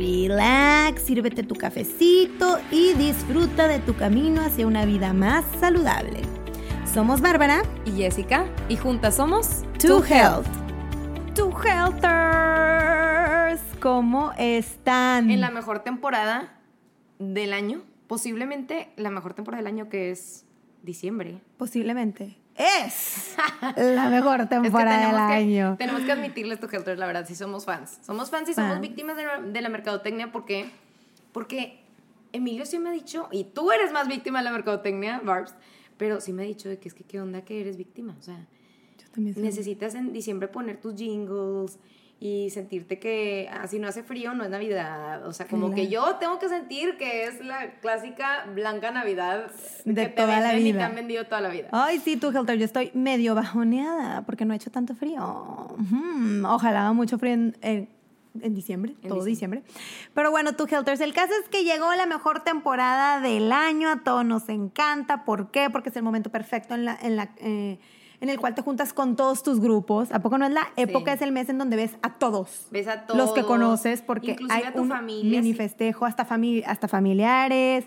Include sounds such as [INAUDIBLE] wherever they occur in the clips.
relax, sírvete tu cafecito y disfruta de tu camino hacia una vida más saludable. Somos Bárbara y Jessica y juntas somos To Health. To Healthers, ¿cómo están? En la mejor temporada del año, posiblemente la mejor temporada del año que es diciembre. Posiblemente. Es [LAUGHS] la mejor temporada del año. Tenemos que admitirles, tu Helters, la verdad, si somos fans. Somos fans y somos víctimas de la, de la mercadotecnia porque, porque Emilio sí me ha dicho, y tú eres más víctima de la mercadotecnia, Barbs, pero sí me ha dicho de que es que qué onda que eres víctima. O sea, necesitas en diciembre poner tus jingles y sentirte que así ah, no hace frío, no es Navidad. O sea, como que yo tengo que sentir que es la clásica blanca Navidad de toda la vida. Y te han vendido toda la vida. Ay, sí, tú, Helter, yo estoy medio bajoneada porque no ha hecho tanto frío. Ojalá haga mucho frío en, en, diciembre, todo diciembre. Pero bueno, tú, Helters, el caso es que llegó la mejor temporada del año, a todos nos encanta. ¿Por qué? Porque es el momento perfecto en la... En la eh, en el cual te juntas con todos tus grupos. ¿A poco no es la época, es el mes en donde ves a todos? Ves a todos. Los que conoces, porque hay un familia, mini festejo, hasta, hasta familiares,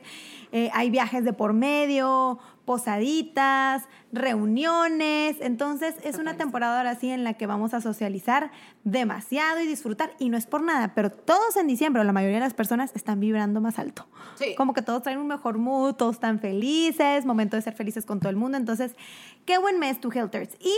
eh, hay viajes de por medio, posaditas, reuniones. Entonces es una temporada ahora sí en la que vamos a socializar demasiado y disfrutar. Y no es por nada, pero todos en diciembre, la mayoría de las personas están vibrando más alto. Como que todos traen un mejor mood, todos están felices, momento de ser felices con todo el mundo. Entonces, qué buen mes tu Helters. Y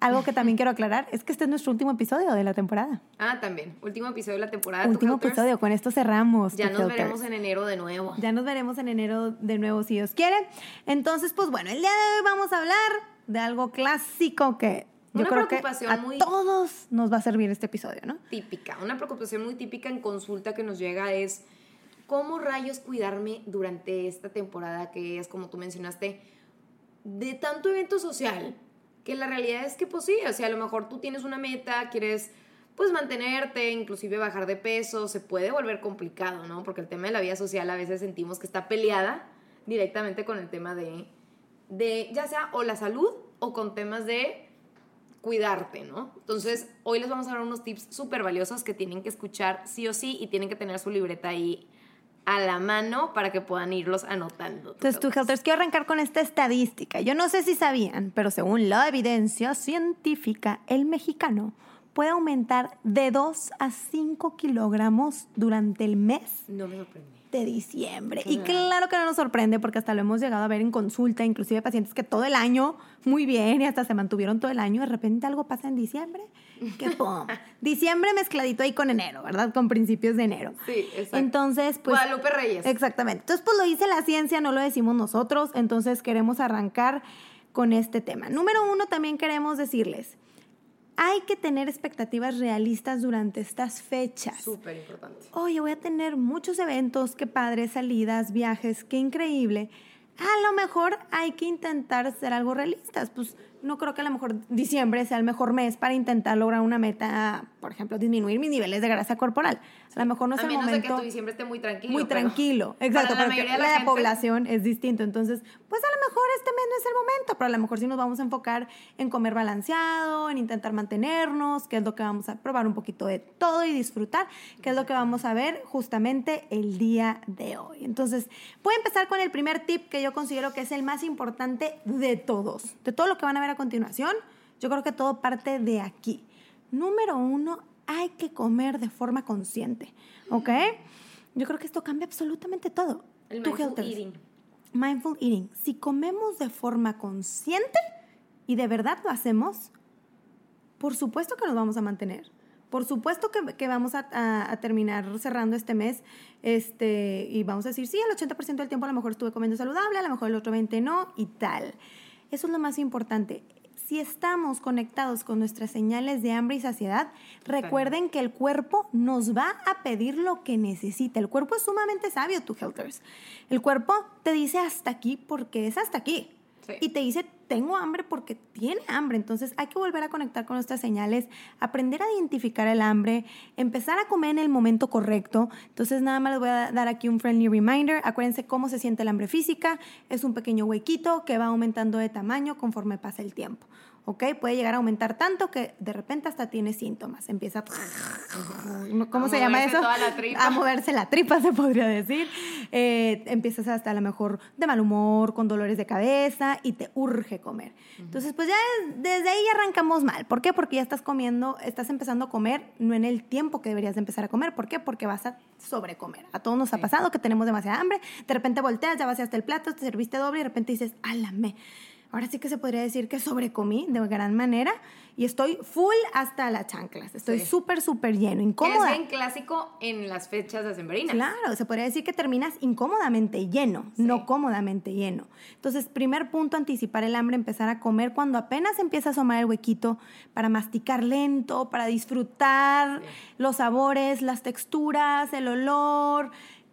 algo que también quiero aclarar es que este es nuestro último episodio de la temporada. Ah, también. Último episodio de la temporada. Último episodio, con esto cerramos. Ya nos veremos en enero de nuevo. Ya nos veremos en enero de nuevo, si Dios quiere. Entonces, pues bueno, el día de hoy vamos a hablar de algo clásico que yo creo que a todos nos va a servir este episodio, ¿no? Típica. Una preocupación muy típica en consulta que nos llega es cómo rayos cuidarme durante esta temporada que es, como tú mencionaste, de tanto evento social que la realidad es que pues sí, o sea, a lo mejor tú tienes una meta, quieres pues mantenerte, inclusive bajar de peso, se puede volver complicado, ¿no? Porque el tema de la vida social a veces sentimos que está peleada directamente con el tema de, de ya sea o la salud o con temas de cuidarte, ¿no? Entonces, hoy les vamos a dar unos tips súper valiosos que tienen que escuchar sí o sí y tienen que tener su libreta ahí a la mano para que puedan irlos anotando. Entonces, tú, Helters, quiero arrancar con esta estadística. Yo no sé si sabían, pero según la evidencia científica, el mexicano puede aumentar de 2 a 5 kilogramos durante el mes. No me sorprende de diciembre. Y claro que no nos sorprende porque hasta lo hemos llegado a ver en consulta, inclusive pacientes que todo el año, muy bien, y hasta se mantuvieron todo el año, de repente algo pasa en diciembre, que [LAUGHS] pum. diciembre mezcladito ahí con enero, ¿verdad? Con principios de enero. Sí, exacto. Entonces, pues... Guadalupe Reyes. Exactamente. Entonces, pues lo dice la ciencia, no lo decimos nosotros, entonces queremos arrancar con este tema. Número uno, también queremos decirles, hay que tener expectativas realistas durante estas fechas. Súper importante. Oye, voy a tener muchos eventos, qué padre, salidas, viajes, qué increíble. A lo mejor hay que intentar ser algo realistas. Pues no creo que a lo mejor diciembre sea el mejor mes para intentar lograr una meta, por ejemplo, disminuir mis niveles de grasa corporal. A lo mejor no es a el menos momento. De que tu diciembre esté muy tranquilo. Muy tranquilo, exacto. Para la mayoría de la, población es distinto. Entonces, pues a mejor este mes no es el momento, pero a lo mejor sí nos vamos a enfocar en comer balanceado, en intentar mantenernos, que es lo que vamos a probar un poquito de todo y disfrutar, que es lo que vamos a ver justamente el día de hoy. Entonces, voy a empezar con el primer tip que yo considero que es el más importante de todos, de todo lo que van a ver a continuación, yo creo que todo parte de aquí. Número uno, hay que comer de forma consciente, ¿ok? Yo creo que esto cambia absolutamente todo. El mindful eating. Mindful eating. Si comemos de forma consciente y de verdad lo hacemos, por supuesto que nos vamos a mantener. Por supuesto que, vamos a, terminar cerrando este mes este, y vamos a decir, sí, el 80% del tiempo a lo mejor estuve comiendo saludable, a lo mejor el otro 20% no y tal. Eso es lo más importante si estamos conectados con nuestras señales de hambre y saciedad, recuerden que el cuerpo nos va a pedir lo que necesita. El cuerpo es sumamente sabio, tu Helters. El cuerpo te dice hasta aquí porque es hasta aquí. Y te dice, tengo hambre porque tiene hambre. Entonces hay que volver a conectar con nuestras señales, aprender a identificar el hambre, empezar a comer en el momento correcto. Entonces nada más les voy a dar aquí un friendly reminder. Acuérdense cómo se siente el hambre física. Es un pequeño huequito que va aumentando de tamaño conforme pasa el tiempo. ¿Ok? Puede llegar a aumentar tanto que de repente hasta tiene síntomas. Empieza, [LAUGHS] ¿cómo se llama eso? A moverse la tripa, se podría decir. Eh, empiezas hasta a lo mejor de mal humor, con dolores de cabeza y te urge comer. Entonces, pues ya desde ahí arrancamos mal. ¿Por qué? Porque ya estás comiendo, estás empezando a comer no en el tiempo que deberías empezar a comer. ¿Por qué? Porque vas a sobrecomer. A todos nos ha pasado que tenemos demasiada hambre, de repente volteas, ya vaciaste el plato, te serviste doble y de repente dices, álame ahora sí que se podría decir que sobrecomí de gran manera y estoy full hasta las chanclas. Estoy súper, súper lleno, incómoda. Es bien clásico en las fechas de sembrinas. Claro, se podría decir que terminas incómodamente lleno, no cómodamente lleno. Entonces, primer punto, anticipar el hambre, empezar a comer cuando apenas empieza a asomar el huequito para masticar lento, para disfrutar los sabores, las texturas, el olor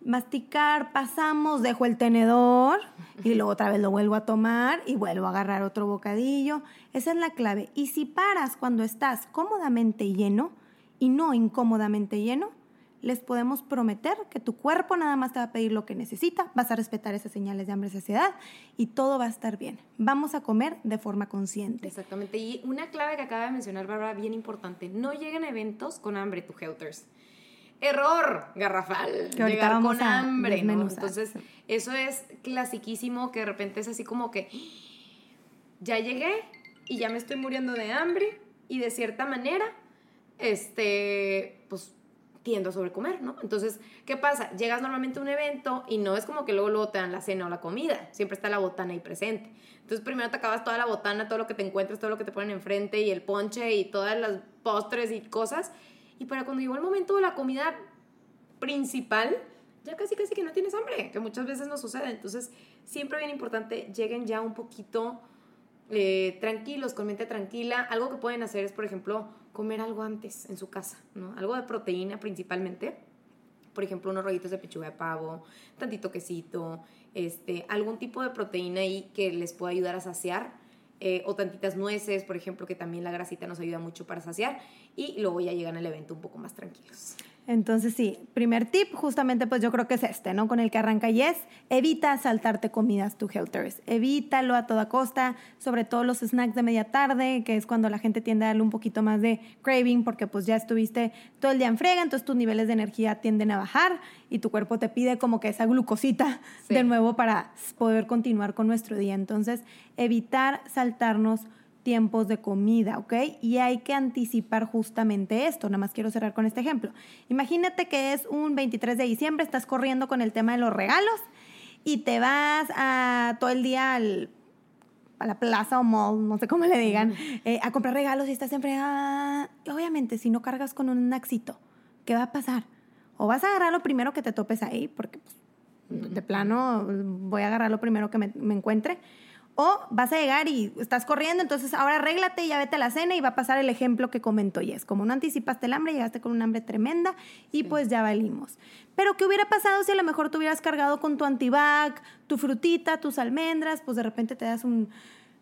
masticar, pasamos, dejo el tenedor y luego otra vez lo vuelvo a tomar y vuelvo a agarrar otro bocadillo. Esa es la clave. Y si paras cuando estás cómodamente lleno y no incómodamente lleno, les podemos prometer que tu cuerpo nada más te va a pedir lo que necesita, vas a respetar esas señales de hambre y saciedad y todo va a estar bien. Vamos a comer de forma consciente. Exactamente. Y una clave que acaba de mencionar Bárbara, bien importante, no lleguen a eventos con hambre, tu helters error garrafal. Que llegar con hambre, Entonces, eso es clasiquísimo que de repente es así como que [GASPS] ya llegué y ya me estoy muriendo de hambre y de cierta manera, este, pues tiendo a sobrecomer, ¿no? Entonces, ¿qué pasa? Llegas normalmente a un evento y no es como que luego, luego te dan la cena o la comida, siempre está la botana ahí presente. Entonces, primero te acabas toda la botana, todo lo que te encuentras, todo lo que te ponen enfrente y el ponche y todas las postres y cosas y para cuando llegó el momento de la comida principal, ya casi casi que no tienes hambre, que muchas veces no sucede. Entonces, siempre bien importante, lleguen ya un poquito eh, tranquilos, con mente tranquila. Algo que pueden hacer es, por ejemplo, comer algo antes en su casa, ¿no? Algo de proteína principalmente. Por ejemplo, unos rollitos de pechuga de pavo, tantito quesito, este, algún tipo de proteína ahí que les pueda ayudar a saciar eh, o tantitas nueces, por ejemplo, que también la grasita nos ayuda mucho para saciar y luego ya llegan al evento un poco más tranquilos. Entonces sí, primer tip justamente pues yo creo que es este, ¿no? Con el que arranca y es, evita saltarte comidas to helters, evítalo a toda costa, sobre todo los snacks de media tarde, que es cuando la gente tiende a darle un poquito más de craving porque pues ya estuviste todo el día en frega, entonces tus niveles de energía tienden a bajar y tu cuerpo te pide como que esa glucosita de nuevo para poder continuar con nuestro día. Entonces, evitar saltarnos tiempos de comida, ¿ok? Y hay que anticipar justamente esto. Nada más quiero cerrar con este ejemplo. Imagínate que es un 23 de diciembre, estás corriendo con el tema de los regalos y te vas a todo el día a la plaza o mall, no sé cómo le digan, eh, a comprar regalos y estás en fregada. Obviamente, si no cargas con un naxito, ¿qué va a pasar? O vas a agarrar lo primero que te topes ahí, porque pues, de plano voy a agarrar lo primero que me, me encuentre o vas a llegar y estás corriendo, entonces ahora arréglate y ya vete a la cena y va a pasar el ejemplo que comentó es Como no anticipaste el hambre, llegaste con un hambre tremenda y pues ya valimos. Pero ¿qué hubiera pasado si a lo mejor te hubieras cargado con tu antibac, tu frutita, tus almendras? Pues de repente te das un...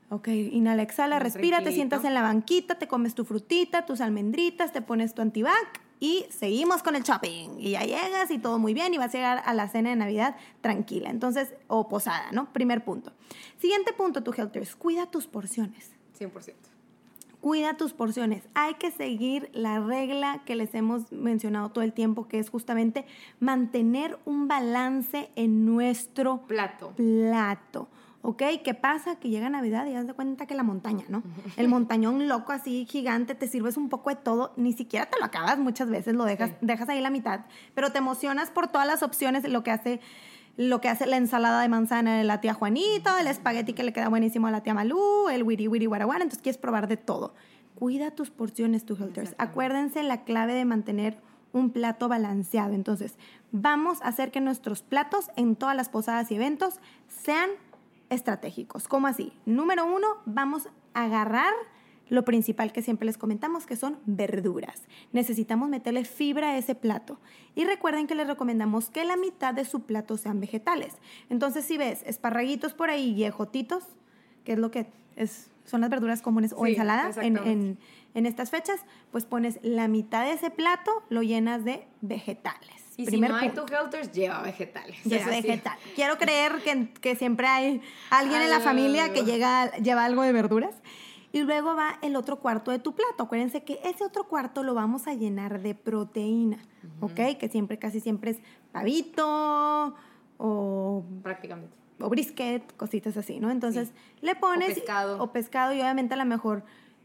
Ok, inhala, exhala, respira, te sientas en la banquita, te comes tu frutita, tus almendritas, te pones tu antibac y seguimos con el shopping. Y ya llegas y todo muy bien y vas a llegar a la cena de Navidad tranquila. Entonces, o posada, ¿no? Primer punto. Siguiente punto, tu Helters, cuida tus porciones. 100%. Cuida tus porciones. Hay que seguir la regla que les hemos mencionado todo el tiempo, que es justamente mantener un balance en nuestro plato. plato. ¿Ok? ¿Qué pasa? Que llega Navidad y das de cuenta que la montaña, ¿no? El montañón loco así gigante, te sirves un poco de todo, ni siquiera te lo acabas muchas veces, lo dejas, dejas ahí la mitad, pero te emocionas por todas las opciones, lo que hace lo que hace la ensalada de manzana de la tía Juanita, el espagueti que le queda buenísimo a la tía Malú, el wiri wiri guaraguara, entonces quieres probar de todo. Cuida tus porciones, tu helters. Acuérdense la clave de mantener un plato balanceado. Entonces, vamos a hacer que nuestros platos en todas las posadas y eventos sean estratégicos. ¿Cómo así? Número uno, vamos a agarrar lo principal que siempre les comentamos, que son verduras. Necesitamos meterle fibra a ese plato. Y recuerden que les recomendamos que la mitad de su plato sean vegetales. Entonces, si ves esparraguitos por ahí y ejotitos, que es lo que es, son las verduras comunes o ensaladas en, en, estas fechas, pues pones la mitad de ese plato, lo llenas de vegetales. Y si no hay two helters, lleva vegetales. Lleva vegetal. Quiero creer que, que, siempre hay alguien en la familia que llega, lleva algo de verduras. Y luego va el otro cuarto de tu plato. Acuérdense que ese otro cuarto lo vamos a llenar de proteína, ¿ok? Que siempre, casi siempre es pavito o... Prácticamente. O brisket, cositas así, ¿no? Entonces le pones... O pescado. O pescado y obviamente a lo mejor...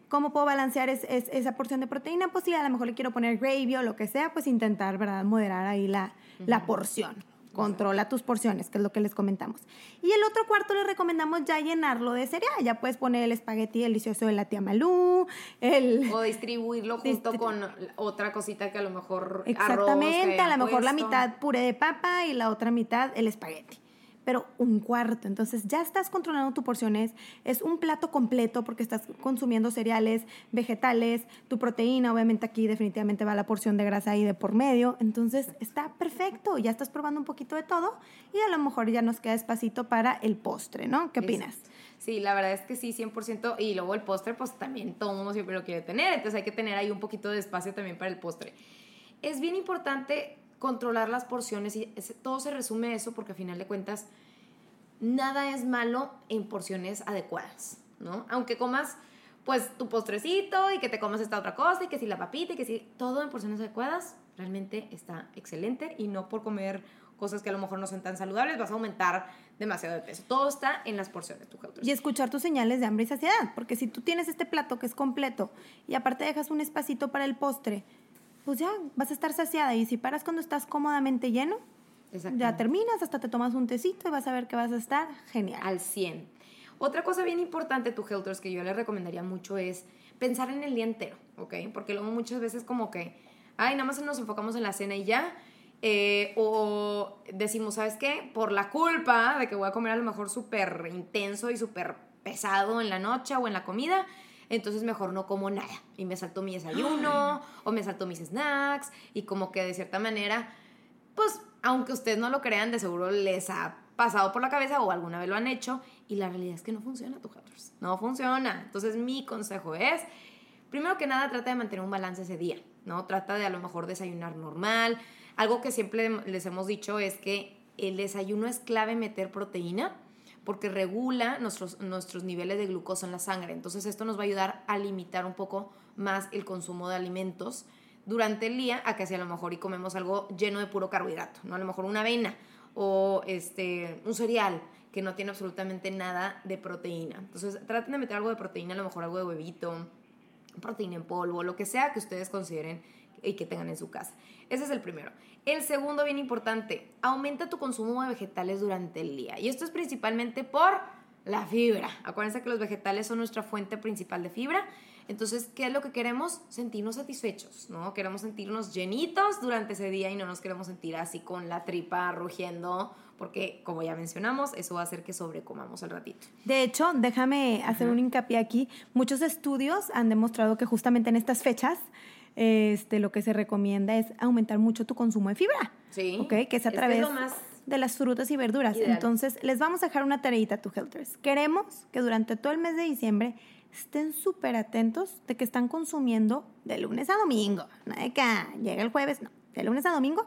¿Cómo puedo balancear esa porción de proteína? Pues sí, a lo mejor le quiero poner gravy o lo que sea, pues intentar, ¿verdad? Moderar ahí la, la porción. Controla tus porciones, que es lo que les comentamos. Y el otro cuarto les recomendamos ya llenarlo de cereal. Ya puedes poner el espagueti delicioso de la tía Malú, el... O distribuirlo junto con otra cosita que a lo mejor... Exactamente, a lo mejor la mitad puré de papa y la otra mitad el espagueti pero un cuarto. Entonces ya estás controlando tu porciones. Es un plato completo porque estás consumiendo cereales, vegetales, tu proteína. Obviamente aquí definitivamente va la porción de grasa ahí de por medio. Entonces está perfecto. Ya estás probando un poquito de todo y a lo mejor ya nos queda espacito para el postre, ¿no? ¿Qué opinas? Sí, la verdad es que sí, 100%. Y luego el postre, pues también todo mundo siempre lo quiere tener. Entonces hay que tener ahí un poquito de espacio también para el postre. Es bien importante controlar las porciones y todo se resume a eso porque a final de cuentas nada es malo en porciones adecuadas, ¿no? Aunque comas pues tu postrecito y que te comas esta otra cosa y que si la papita y que si todo en porciones adecuadas, realmente está excelente y no por comer cosas que a lo mejor no son tan saludables vas a aumentar demasiado de peso. Todo está en las porciones. Tu y escuchar tus señales de hambre y saciedad, porque si tú tienes este plato que es completo y aparte dejas un espacito para el postre, pues ya vas a estar saciada. Y si paras cuando estás cómodamente lleno, ya terminas, hasta te tomas un tecito y vas a ver que vas a estar genial. Al 100. Otra cosa bien importante, tu Helters, que yo le recomendaría mucho es pensar en el día entero, ¿ok? Porque luego muchas veces como que, ay, nada más nos enfocamos en la cena y ya. Eh, o decimos, ¿sabes qué? Por la culpa de que voy a comer a lo mejor súper intenso y súper pesado en la noche o en la comida, entonces mejor no como nada y me salto mi desayuno o me salto mis snacks y como que de cierta manera, pues aunque ustedes no lo crean, de seguro les ha pasado por la cabeza o alguna vez lo han hecho y la realidad es que no funciona tu Hatters, no funciona. Entonces mi consejo es, primero que nada trata de mantener un balance ese día, ¿no? Trata de a lo mejor desayunar normal. Algo que siempre les hemos dicho es que el desayuno es clave meter proteína porque regula nuestros, nuestros niveles de glucosa en la sangre. Entonces esto nos va a ayudar a limitar un poco más el consumo de alimentos durante el día a que si a lo mejor y comemos algo lleno de puro carbohidrato, ¿no? A lo mejor una avena o este, un cereal que no tiene absolutamente nada de proteína. Entonces traten de meter algo de proteína, a lo mejor algo de huevito, proteína en polvo, lo que sea que ustedes consideren y que tengan en su casa. Ese es el primero. El segundo, bien importante, aumenta tu consumo de vegetales durante el día. Y esto es principalmente por la fibra. Acuérdense que los vegetales son nuestra fuente principal de fibra. Entonces, ¿qué es lo que queremos? Sentirnos satisfechos, ¿no? Queremos sentirnos llenitos durante ese día y no nos queremos sentir así con la tripa rugiendo, porque como ya mencionamos, eso va a hacer que sobrecomamos al ratito. De hecho, déjame hacer un hincapié aquí. Muchos estudios han demostrado que justamente en estas fechas este, lo que se recomienda es aumentar mucho tu consumo de fibra. Sí. ¿Ok? Que es a través de las frutas y verduras. Entonces, les vamos a dejar una tareita a tu Helters. Queremos que durante todo el mes de diciembre estén súper atentos de que están consumiendo de lunes a domingo. No de que llega el jueves, no. De lunes a domingo,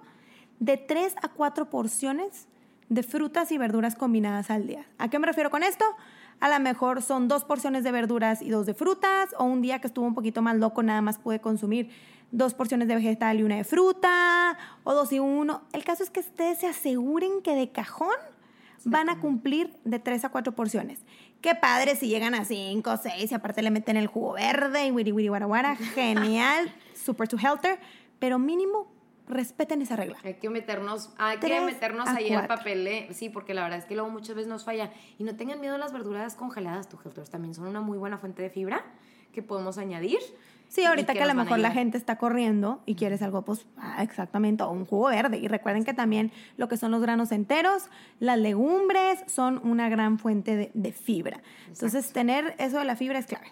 de tres a cuatro porciones de frutas y verduras combinadas al día. ¿A qué me refiero con esto? A lo mejor son dos porciones de verduras y dos de frutas, o un día que estuvo un poquito más loco, nada más pude consumir dos porciones de vegetal y una de fruta, o dos y uno. El caso es que ustedes se aseguren que de cajón van a cumplir de tres a cuatro porciones. Qué padre si llegan a cinco o seis y aparte le meten el jugo verde y wiri wiri guara [LAUGHS] Genial, super to healthy, pero mínimo respeten esa regla. Hay que meternos, hay que meternos ahí el papel, ¿eh? sí, porque la verdad es que luego muchas veces nos falla. Y no tengan miedo a las verduras congeladas, tu también son una muy buena fuente de fibra que podemos añadir. Sí, ahorita que a lo van a mejor la gente está corriendo y quieres algo, pues ah, exactamente, o un jugo verde. Y recuerden que también lo que son los granos enteros, las legumbres son una gran fuente de, de fibra. Entonces, tener eso de la fibra es clave.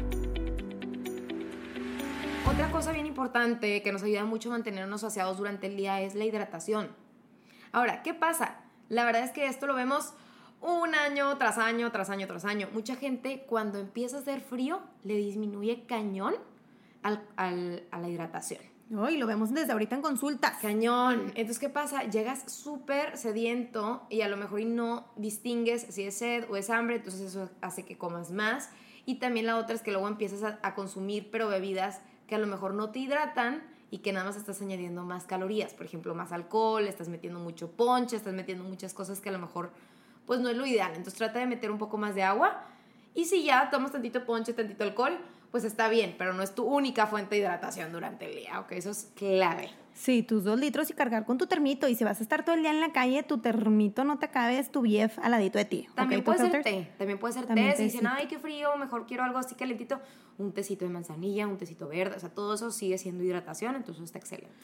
Otra cosa bien importante que nos ayuda mucho a mantenernos saciados durante el día es la hidratación. Ahora, ¿qué pasa? La verdad es que esto lo vemos un año tras año, tras año, tras año. Mucha gente cuando empieza a hacer frío le disminuye cañón al- al- a la hidratación. Hoy lo vemos desde ahorita en consultas. Cañón. Entonces, ¿qué pasa? Llegas súper sediento y a lo mejor no distingues si es sed o es hambre, entonces eso hace que comas más. Y también la otra es que luego empiezas a, a consumir, pero bebidas que a lo mejor no te hidratan y que nada más estás añadiendo más calorías. Por ejemplo, más alcohol, estás metiendo mucho ponche, estás metiendo muchas cosas que a lo mejor pues no es lo ideal. Entonces trata de meter un poco más de agua y si ya tomas tantito ponche, tantito alcohol, pues está bien, pero no es tu única fuente de hidratación durante el día, ¿ok? Eso es clave. Sí, tus dos litros y cargar con tu termito. Y si vas a estar todo el día en la calle, tu termito no te acabes, tu BF al ladito de ti. También ¿ok, puede ser té, también puede ser También té. Si dicen, ay, qué frío, mejor quiero algo así calentito, un tecito de manzanilla, un tecito verde, o sea, todo eso sigue siendo hidratación, entonces está excelente.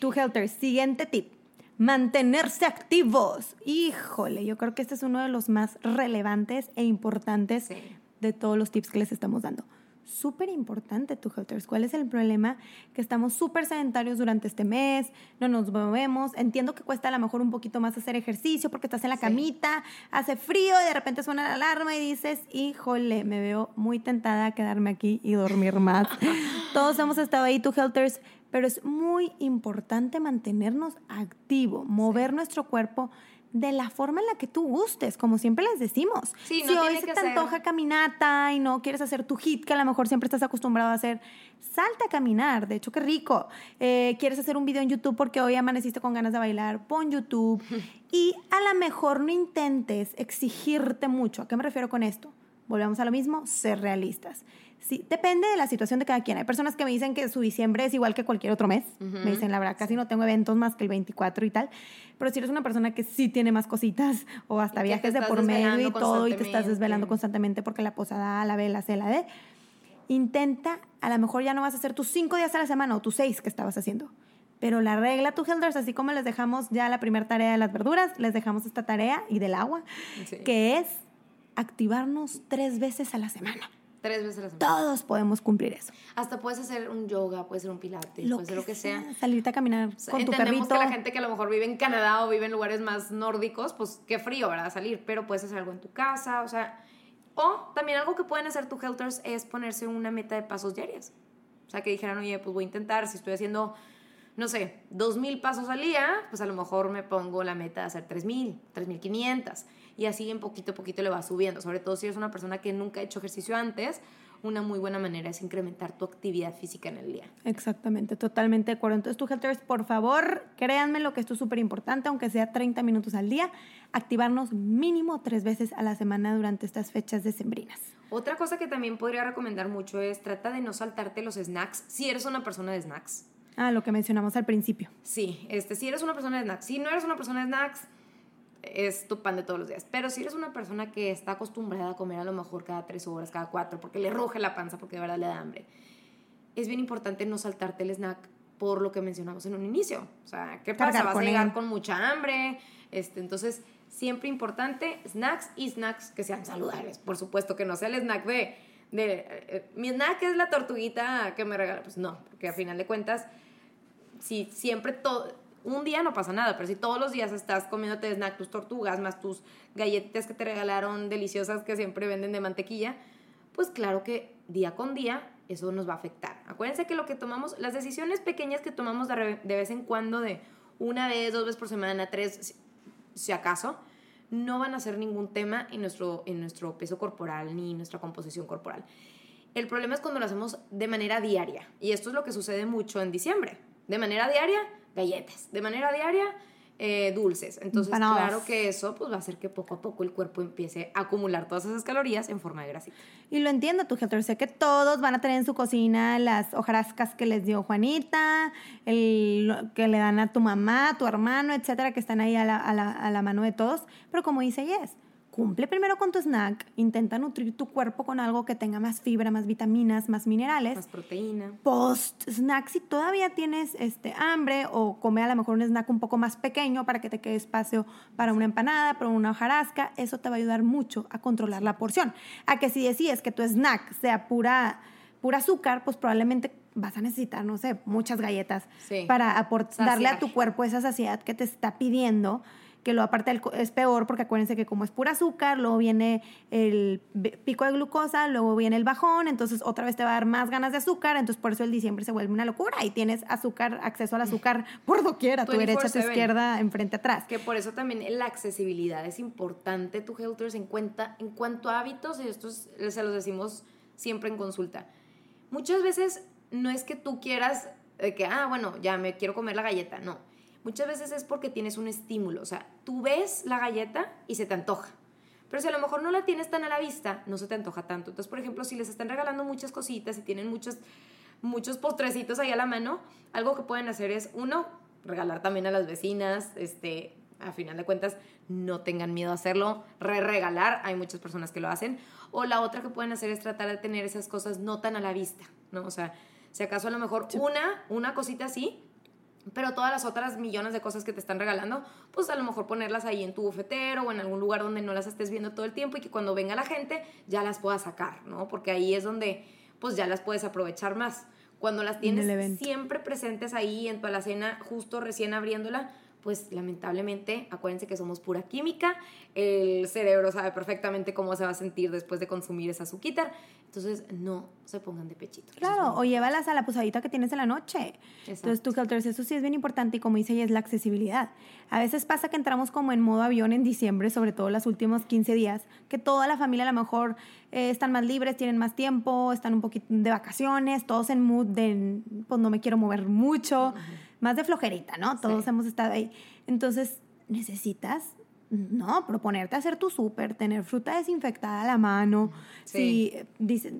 Tu Helter, siguiente tip. Mantenerse activos. Híjole, yo creo que este es uno de los más relevantes e importantes Sí. de todos los tips que les estamos dando. Súper importante, tu Helters. ¿Cuál es el problema? Que estamos súper sedentarios durante este mes, no nos movemos. Entiendo que cuesta a lo mejor un poquito más hacer ejercicio porque estás en la Sí. camita, hace frío y de repente suena la alarma y dices, híjole, me veo muy tentada a quedarme aquí y dormir más. [LAUGHS] Todos hemos estado ahí, tu Helters, pero es muy importante mantenernos activo, mover nuestro cuerpo de la forma en la que tú gustes, como siempre les decimos. Sí, no si hoy se te ser- antoja caminata y no quieres hacer tu hit que a lo mejor siempre estás acostumbrado a hacer, salte a caminar, de hecho qué rico. Eh, quieres hacer un video en YouTube porque hoy amaneciste con ganas de bailar, pon YouTube [LAUGHS] y a lo mejor no intentes exigirte mucho. ¿A qué me refiero con esto? Volvemos a lo mismo, ser realistas. Sí, depende de la situación de cada quien. Hay personas que me dicen que su diciembre es igual que cualquier otro mes. Me dicen, la verdad, casi no tengo eventos más que el 24 y tal. Pero si eres una persona que sí tiene más cositas [LAUGHS] o hasta viajes de por medio y todo y te estás desvelando constantemente. porque la posada, la B, la C, la D, intenta, a lo mejor ya no vas a hacer tus cinco días a la semana o tus seis que estabas haciendo. Pero la regla, tu Helders, así como les dejamos ya la primera tarea de las verduras, les dejamos esta tarea y del agua, Sí. que es activarnos tres veces a la semana. Tres veces a la semana. Todos podemos cumplir eso. Hasta puedes hacer un yoga, puede ser un pilates, puede ser lo que sea. Salirte a caminar O sea, con tu perrito. que la gente que a lo mejor vive en Canadá o vive en lugares más nórdicos, pues qué frío, ¿verdad? Salir, pero puedes hacer algo en tu casa, o sea. O también algo que pueden hacer tu Helters es ponerse una meta de pasos diarias. O sea, que dijeran, oye, pues voy a intentar, si estoy haciendo, no sé, 2.000 pasos al día, pues a lo mejor me pongo la meta de hacer 3.000, 3.500. Y así en poquito a poquito le va subiendo. Sobre todo si eres una persona que nunca ha hecho ejercicio antes, una muy buena manera es incrementar tu actividad física en el día. Exactamente, totalmente de acuerdo. Entonces, tú, Helters, por favor, créanme lo que esto es súper importante, aunque sea 30 minutos al día, activarnos mínimo tres veces a la semana durante estas fechas decembrinas. Otra cosa que también podría recomendar mucho es trata de no saltarte los snacks si eres una persona de snacks. Ah, lo que mencionamos al principio. Sí, este, si eres una persona de snacks. Si no eres una persona de snacks, es tu pan de todos los días. Pero si eres una persona que está acostumbrada a comer a lo mejor cada tres horas, cada cuatro, porque le ruge la panza, porque de verdad le da hambre, es bien importante no saltarte el snack por lo que mencionamos en un inicio. O sea, ¿qué pasa? Vas a llegar él. con mucha hambre. Este, entonces, siempre importante snacks y snacks que sean saludables. Por supuesto que no sea el snack de... de eh, mi snack es la tortuguita que me regala. Pues no, porque a final de cuentas, si siempre todo... Un día no pasa nada, pero si todos los días estás comiéndote snack tus tortugas, más tus galletitas que te regalaron deliciosas que siempre venden de mantequilla, pues claro que día con día eso nos va a afectar. Acuérdense que lo que tomamos, las decisiones pequeñas que tomamos de, de vez en cuando, de una vez, dos veces por semana, tres, si acaso, no van a ser ningún tema en nuestro, en nuestro peso corporal ni nuestra composición corporal. El problema es cuando lo hacemos de manera diaria. Y esto es lo que sucede mucho en diciembre. De manera diaria, galletas. De manera diaria, eh, dulces. Entonces, claro que eso pues, va a hacer que poco a poco el cuerpo empiece a acumular todas esas calorías en forma de grasita. Y lo entiendo, tu Helter. Sé que todos van a tener en su cocina las hojarascas que les dio Juanita, el, que le dan a tu mamá, tu hermano, etcétera, que están ahí a la, a la, a la mano de todos. Pero como dice Yes, cumple primero con tu snack, intenta nutrir tu cuerpo con algo que tenga más fibra, más vitaminas, más minerales. Más proteína. Post snack, si todavía tienes este, hambre o come a lo mejor un snack un poco más pequeño para que te quede espacio para una empanada, para una hojarasca, eso te va a ayudar mucho a controlar la porción. A que si decides que tu snack sea pura, pura azúcar, pues probablemente vas a necesitar, no sé, muchas galletas para darle a tu cuerpo esa saciedad que te está pidiendo que lo aparte es peor porque acuérdense que como es pura azúcar, luego viene el pico de glucosa, luego viene el bajón, entonces otra vez te va a dar más ganas de azúcar, entonces por eso el diciembre se vuelve una locura y tienes azúcar, acceso al azúcar [LAUGHS] por doquier, a tu derecha, a tu izquierda, enfrente, atrás. Que por eso también la accesibilidad es importante, tu Helters, en, cuenta, en cuanto a hábitos, y esto se los decimos siempre en consulta. Muchas veces no es que tú quieras de que, ah, bueno, ya me quiero comer la galleta, no Muchas veces es porque tienes un estímulo, o sea, tú ves la galleta y se te antoja. Pero si a lo mejor no la tienes tan a la vista, no se te antoja tanto. Entonces, por ejemplo, si les están regalando muchas cositas y tienen muchos, muchos postrecitos ahí a la mano, algo que pueden hacer es, uno, regalar también a las vecinas, este, a final de cuentas, no tengan miedo a hacerlo, re-regalar, hay muchas personas que lo hacen. O la otra que pueden hacer es tratar de tener esas cosas no tan a la vista, ¿no? O sea, si acaso a lo mejor una, una cosita así, pero todas las otras millones de cosas que te están regalando, pues a lo mejor ponerlas ahí en tu bufetero o en algún lugar donde no las estés viendo todo el tiempo y que cuando venga la gente ya las puedas sacar, ¿no? Porque ahí es donde pues ya las puedes aprovechar más. Cuando las tienes siempre presentes ahí en tu alacena, justo recién abriéndola, pues lamentablemente, acuérdense que somos pura química, el cerebro sabe perfectamente cómo se va a sentir después de consumir esa azúcar, entonces no se pongan de pechito. Claro, o llévalas a la posadita que tienes en la noche. Entonces, tu Helters, eso sí es bien importante y como dice ella, es la accesibilidad. A veces pasa que entramos como en modo avión en diciembre, sobre todo los últimos 15 días, que toda la familia a lo mejor eh, están más libres, tienen más tiempo, están un poquito de vacaciones, todos en mood de, pues no me quiero mover mucho más de flojerita, ¿no? Todos hemos estado ahí. Entonces, necesitas no, proponerte hacer tu súper, tener fruta desinfectada a la mano. Si,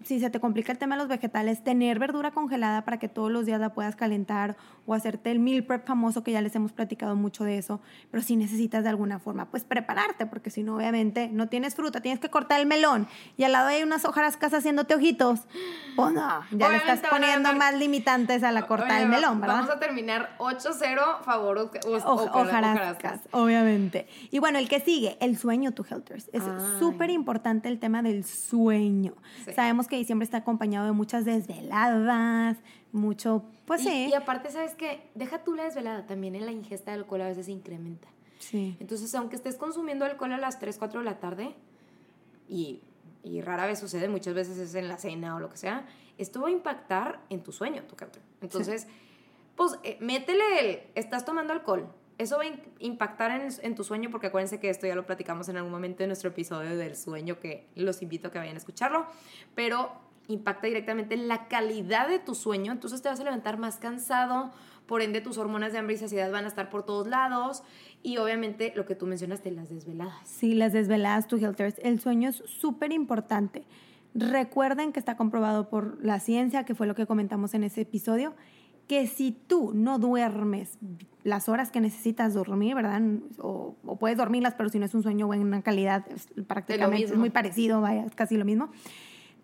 si se te complica el tema de los vegetales, tener verdura congelada para que todos los días la puedas calentar o hacerte el meal prep famoso que ya les hemos platicado mucho de eso. Pero si necesitas de alguna forma, pues prepararte, porque si no, obviamente no tienes fruta, tienes que cortar el melón y al lado hay unas hojarascas haciéndote ojitos. Pues no, ya le estás poniendo más limitantes a la corta del melón, ¿verdad? Vamos a terminar 8-0 favor hojarascas, obviamente. Y bueno, el que sigue, el sueño, tu Helters. Es súper importante el tema del sueño. Sabemos que diciembre está acompañado de muchas desveladas, mucho, pues sí. Y aparte, ¿sabes qué? Deja tú la desvelada, también en la ingesta de alcohol a veces se incrementa. Sí. Entonces, aunque estés consumiendo alcohol a las 3, 4 de la tarde, y, y rara vez sucede, muchas veces es en la cena o lo que sea, esto va a impactar en tu sueño, tu Entonces, pues eh, métele el, estás tomando alcohol, eso va a impactar en, tu sueño, porque acuérdense que esto ya lo platicamos en algún momento en nuestro episodio del sueño, que los invito a que vayan a escucharlo, pero impacta directamente en la calidad de tu sueño, entonces te vas a levantar más cansado, por ende tus hormonas de hambre y saciedad van a estar por todos lados y obviamente lo que tú mencionaste, las desveladas. Sí, las desveladas, tu Healthers, el sueño es súper importante. Recuerden que está comprobado por la ciencia, que fue lo que comentamos en ese episodio, que si tú no duermes las horas que necesitas dormir, ¿verdad? O, puedes dormirlas, pero si no es un sueño buena calidad, prácticamente es muy parecido, vaya, casi lo mismo.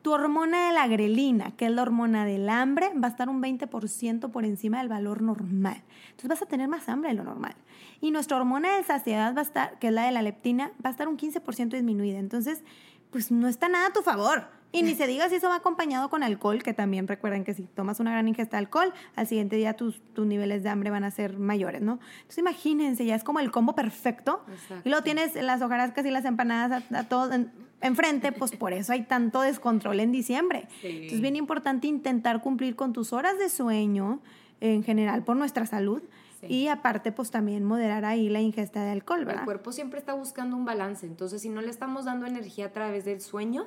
Tu hormona de la grelina, que es la hormona del hambre, va a estar un 20% por encima del valor normal. Entonces vas a tener más hambre de lo normal. Y nuestra hormona de saciedad va a estar, que es la de la leptina, va a estar un 15% disminuida. Entonces, pues no está nada a tu favor. Y ni se diga si eso va acompañado con alcohol, que también recuerden que si tomas una gran ingesta de alcohol, al siguiente día tus, tus niveles de hambre van a ser mayores, ¿no? Entonces imagínense, ya es como el combo perfecto. Y luego tienes las hojarascas y las empanadas a, todos enfrente, pues por eso hay tanto descontrol en diciembre. Entonces es bien importante intentar cumplir con tus horas de sueño, en general por nuestra salud. Y aparte, pues también moderar ahí la ingesta de alcohol, ¿verdad? El cuerpo siempre está buscando un balance, entonces si no le estamos dando energía a través del sueño,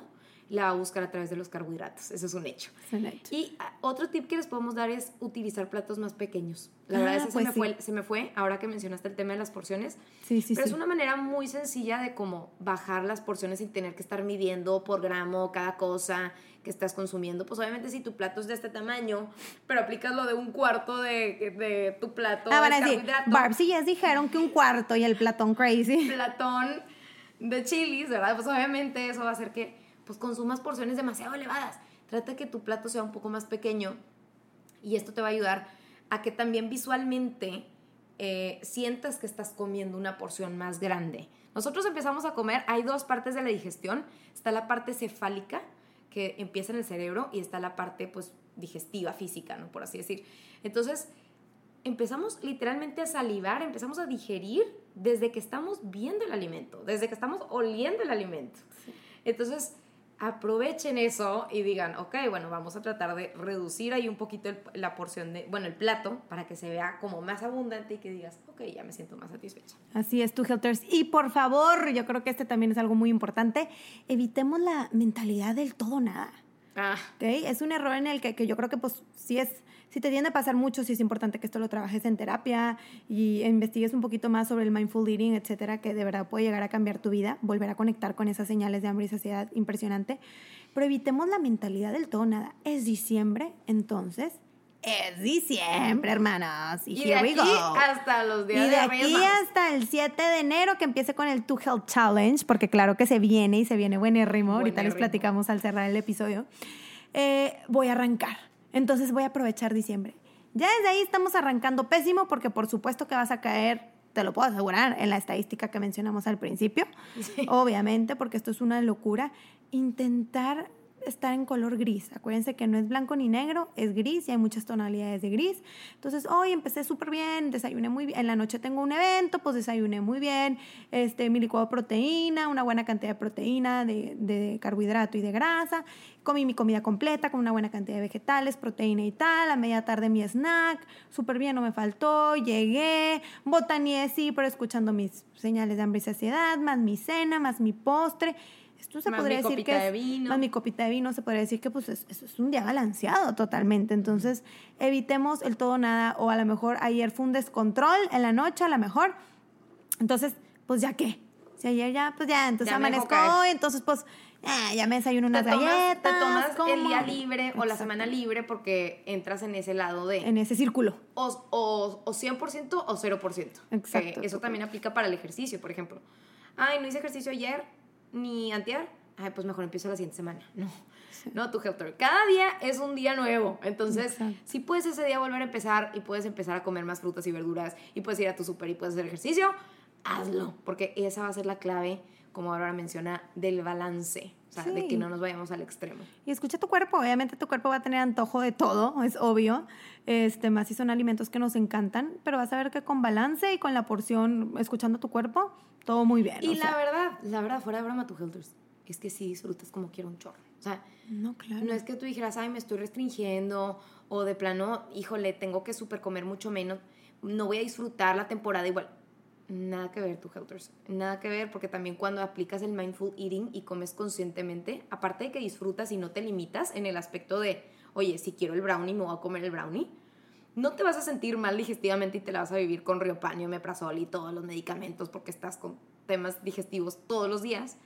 la va a buscar a través de los carbohidratos. Eso es un hecho. Es un hecho. Y ah, otro tip que les podemos dar es utilizar platos más pequeños. La Ah, verdad es que pues se, me sí. fue, se me fue ahora que mencionaste el tema de las porciones. Sí, sí, Pero sí. es una manera muy sencilla de como bajar las porciones sin tener que estar midiendo por gramo cada cosa que estás consumiendo. Pues obviamente si tu plato es de este tamaño, pero aplicas lo de un cuarto de, de tu plato Ah, de carbohidrato, Barb, si ya dijeron que un cuarto y el platón crazy. platón de chilis, ¿verdad? Pues obviamente eso va a hacer que pues consumas porciones demasiado elevadas. Trata que tu plato sea un poco más pequeño y esto te va a ayudar a que también visualmente eh, sientas que estás comiendo una porción más grande. Nosotros empezamos a comer, hay dos partes de la digestión. Está la parte cefálica, que empieza en el cerebro, y está la parte pues digestiva, física, ¿no? Por así decir. Entonces, empezamos literalmente a salivar, empezamos a digerir desde que estamos viendo el alimento, desde que estamos oliendo el alimento. Entonces, aprovechen eso y digan, ok, bueno, vamos a tratar de reducir ahí un poquito el- la porción de, bueno, el plato para que se vea como más abundante y que digas, ok, ya me siento más satisfecha. Así es, tú, Helters. Y por favor, yo creo que este también es algo muy importante. Evitemos la mentalidad del todo nada. Ah, ¿ok? Es un error en el que, que yo creo que pues sí es, si te tiende a pasar mucho, sí es importante que esto lo trabajes en terapia y investigues un poquito más sobre el mindful eating, etcétera, que de verdad puede llegar a cambiar tu vida, volver a conectar con esas señales de hambre y saciedad impresionante. Pero evitemos la mentalidad del todo nada. Es diciembre, entonces es diciembre, hermanos. Y, y de we aquí go. hasta los días Y de Reyes aquí hasta el 7 de enero que empiece con el Two Health Challenge, porque claro que se viene y se viene buenérrimo. Ahorita les platicamos al cerrar el episodio. Eh, voy a arrancar. Entonces voy a aprovechar diciembre. Ya desde ahí estamos arrancando pésimo porque por supuesto que vas a caer, te lo puedo asegurar, en la estadística que mencionamos al principio. Obviamente, porque esto es una locura. Intentar estar en color gris. Acuérdense que no es blanco ni negro, es gris y hay muchas tonalidades de gris. Entonces, hoy empecé súper bien, desayuné muy bien. En la noche tengo un evento, pues desayuné muy bien. Este, mi licuado de proteína, una buena cantidad de proteína, de, de carbohidrato y de grasa. Comí mi comida completa con una buena cantidad de vegetales, proteína y tal. A media tarde mi snack, súper bien, no me faltó. Llegué, botaneé, sí, pero escuchando mis señales de hambre y saciedad, más mi cena, más mi postre. Esto se Más podría mi decir copita que de es, vino. más mi copita de vino, se podría decir que pues es, es- un día balanceado totalmente. Entonces, evitemos el todo o nada, o a lo mejor ayer fue un descontrol en la noche, a lo mejor. Entonces, pues ya qué. Si ayer ya, pues ya, entonces Ya amanezco hoy, entonces pues eh, ya me desayuno unas te tomas, galletas. te tomas el día libre o la semana libre porque entras en ese lado de En ese círculo. o, o, o 100% o 0%. Exacto, eso también aplica para el ejercicio, por ejemplo. Ay, no hice ejercicio ayer ni antier. Ay, pues mejor empiezo la siguiente semana. No, no, tu helper. Cada día es un día nuevo. Entonces, si puedes ese día volver a empezar y puedes empezar a comer más frutas y verduras y puedes ir a tu súper y puedes hacer ejercicio, hazlo. Porque esa va a ser la clave, como ahora menciona, del balance. O sea, de Sí. que no nos vayamos al extremo. Y escucha tu cuerpo, obviamente tu cuerpo va a tener antojo de todo, es obvio, este, más si son alimentos que nos encantan, pero vas a ver que con balance y con la porción, escuchando tu cuerpo, todo muy bien. Y la sea, verdad, la verdad, fuera de broma, tu Helters, es que sí disfrutas como quiero un chorro. O sea, No, claro. no es que tú dijeras, ay, me estoy restringiendo, o de plano, híjole, tengo que super comer mucho menos, no voy a disfrutar la temporada igual. Nada que ver, tu Helters. Nada que ver, porque también cuando aplicas el mindful eating y comes conscientemente, aparte de que disfrutas y no te limitas en el aspecto de, oye, si quiero el brownie, me voy a comer el brownie. No te vas a sentir mal digestivamente y te la vas a vivir con riopanio, meprazol y todos los medicamentos porque estás con temas digestivos todos los días.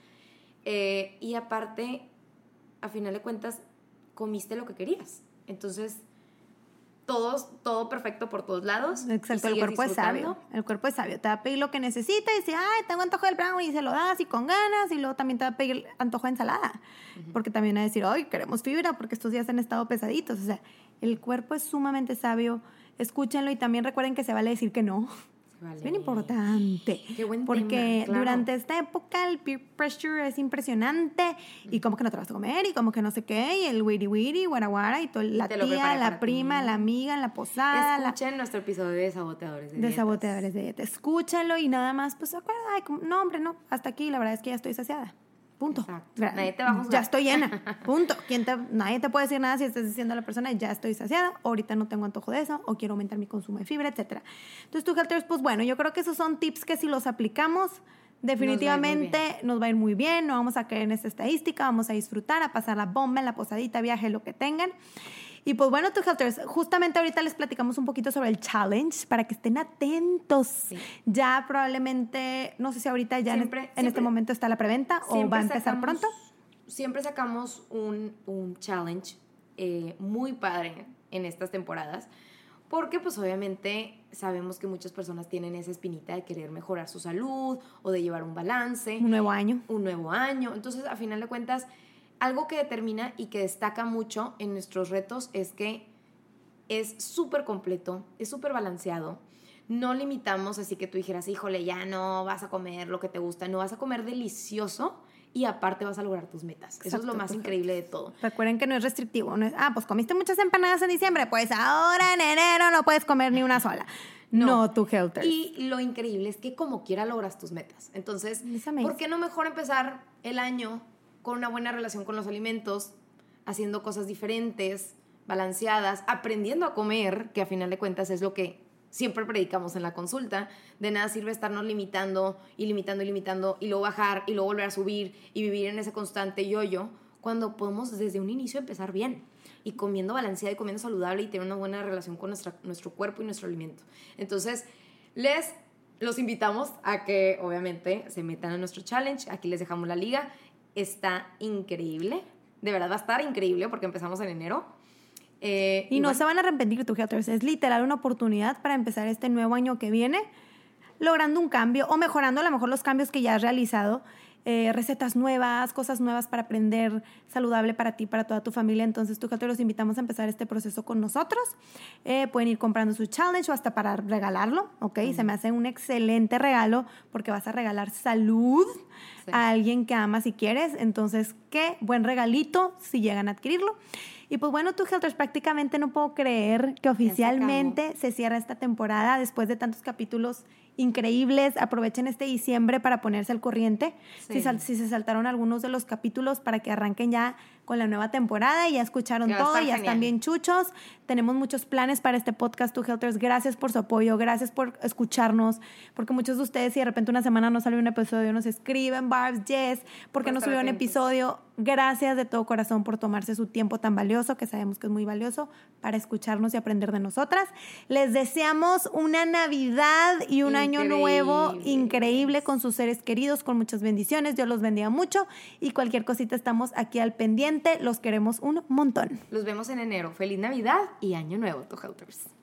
Eh, y aparte, a final de cuentas, comiste lo que querías. Entonces, todos, todo perfecto por todos lados. Exacto, el cuerpo es sabio. El cuerpo es sabio. Te va a pedir lo que necesita y dice, ay, tengo antojo del brownie y se lo das y con ganas. Y luego también te va a pedir antojo de ensalada. Porque también va a decir, ay, queremos fibra porque estos días han estado pesaditos. O sea, el cuerpo es sumamente sabio. Escúchenlo y también recuerden que se vale decir que no. Vale. Es bien importante. Qué buen porque tema, claro. durante esta época el peer pressure es impresionante y como que no te vas a comer y como que no sé qué y el wiri wiri, guara guara y todo, la tía, la prima, ti. la amiga, la posada, la, Escuchen nuestro episodio de saboteadores de, de dietas. saboteadores de dieta. Escúchalo y nada más, pues acuerda, ay, no hombre, no, hasta aquí la verdad es que ya estoy saciada. Punto. Nadie te va a juzgar. Ya estoy llena. [LAUGHS] Punto. ¿Quién te- nadie te puede decir nada si estás diciendo a la persona, ya estoy saciada, ahorita no tengo antojo de eso, o quiero aumentar mi consumo de fibra, etcétera. Entonces, tú, Helters, pues bueno, yo creo que esos son tips que si los aplicamos, definitivamente nos va a ir muy bien, no vamos a caer en esta estadística, vamos a disfrutar, a pasar la bomba en la posadita, viaje, lo que tengan. Y pues bueno, tú Helters, justamente ahorita les platicamos un poquito sobre el challenge para que estén atentos. Ya probablemente, no sé si ahorita ya en, este momento está la preventa o va a empezar pronto. Siempre sacamos un, un challenge eh, muy padre en estas temporadas porque pues obviamente sabemos que muchas personas tienen esa espinita de querer mejorar su salud o de llevar un balance. Un nuevo año. Un nuevo año. Entonces, a final de cuentas, algo que determina y que destaca mucho en nuestros retos es que es súper completo, es súper balanceado. No limitamos así que tú dijeras, híjole, ya no vas a comer lo que te gusta, no vas a comer delicioso y aparte vas a lograr tus metas. Eso es lo más increíble de todo. Recuerden que no es restrictivo. No es, ah, pues comiste muchas empanadas en diciembre, pues ahora en enero no puedes comer ni una sola. No, tu helter. Y lo increíble es que como quiera logras tus metas. Entonces, ¿por qué no mejor empezar el año con una buena relación con los alimentos, haciendo cosas diferentes, balanceadas, aprendiendo a comer, que a final de cuentas es lo que siempre predicamos en la consulta, de nada sirve estarnos limitando y limitando y limitando y luego bajar y luego volver a subir y vivir en ese constante yo-yo, cuando podemos desde un inicio empezar bien y comiendo balanceado y comiendo saludable y tener una buena relación con nuestra, nuestro cuerpo y nuestro alimento. Entonces, les los invitamos a que obviamente se metan a nuestro challenge, aquí les dejamos la liga está increíble. De verdad va a estar increíble porque empezamos en enero. Eh, y, no se van a arrepentir, tu haters. Es literal una oportunidad para empezar este nuevo año que viene logrando un cambio o mejorando a lo mejor los cambios que ya has realizado eh, recetas nuevas, cosas nuevas para aprender, saludable para ti, para toda tu familia. Entonces, tú, los invitamos a empezar este proceso con nosotros. Eh, pueden ir comprando su challenge o hasta para regalarlo, ¿ok? Se me hace un excelente regalo porque vas a regalar salud a alguien que amas y quieres. Entonces, qué buen regalito si llegan a adquirirlo. Y pues bueno, tú, Helters, prácticamente no puedo creer que oficialmente se cierra esta temporada después de tantos capítulos increíbles. Aprovechen este diciembre para ponerse al corriente. Si, si, se saltaron algunos de los capítulos para que arranquen ya con la nueva temporada y ya escucharon todo, ya están bien chuchos. Tenemos muchos planes para este podcast, Tu Helters. Gracias por su apoyo, gracias por escucharnos, porque muchos de ustedes, si de repente una semana no salió un episodio, nos escriben, Barbs, Jess, porque no subió un episodio. Gracias de todo corazón por tomarse su tiempo tan valioso, que sabemos que es muy valioso, para escucharnos y aprender de nosotras. Les deseamos una Navidad y un año nuevo increíble con sus seres queridos, con muchas bendiciones. Dios los bendiga mucho y cualquier cosita estamos aquí al pendiente los queremos un montón. Los vemos en enero. Feliz Navidad y Año Nuevo, Helpers.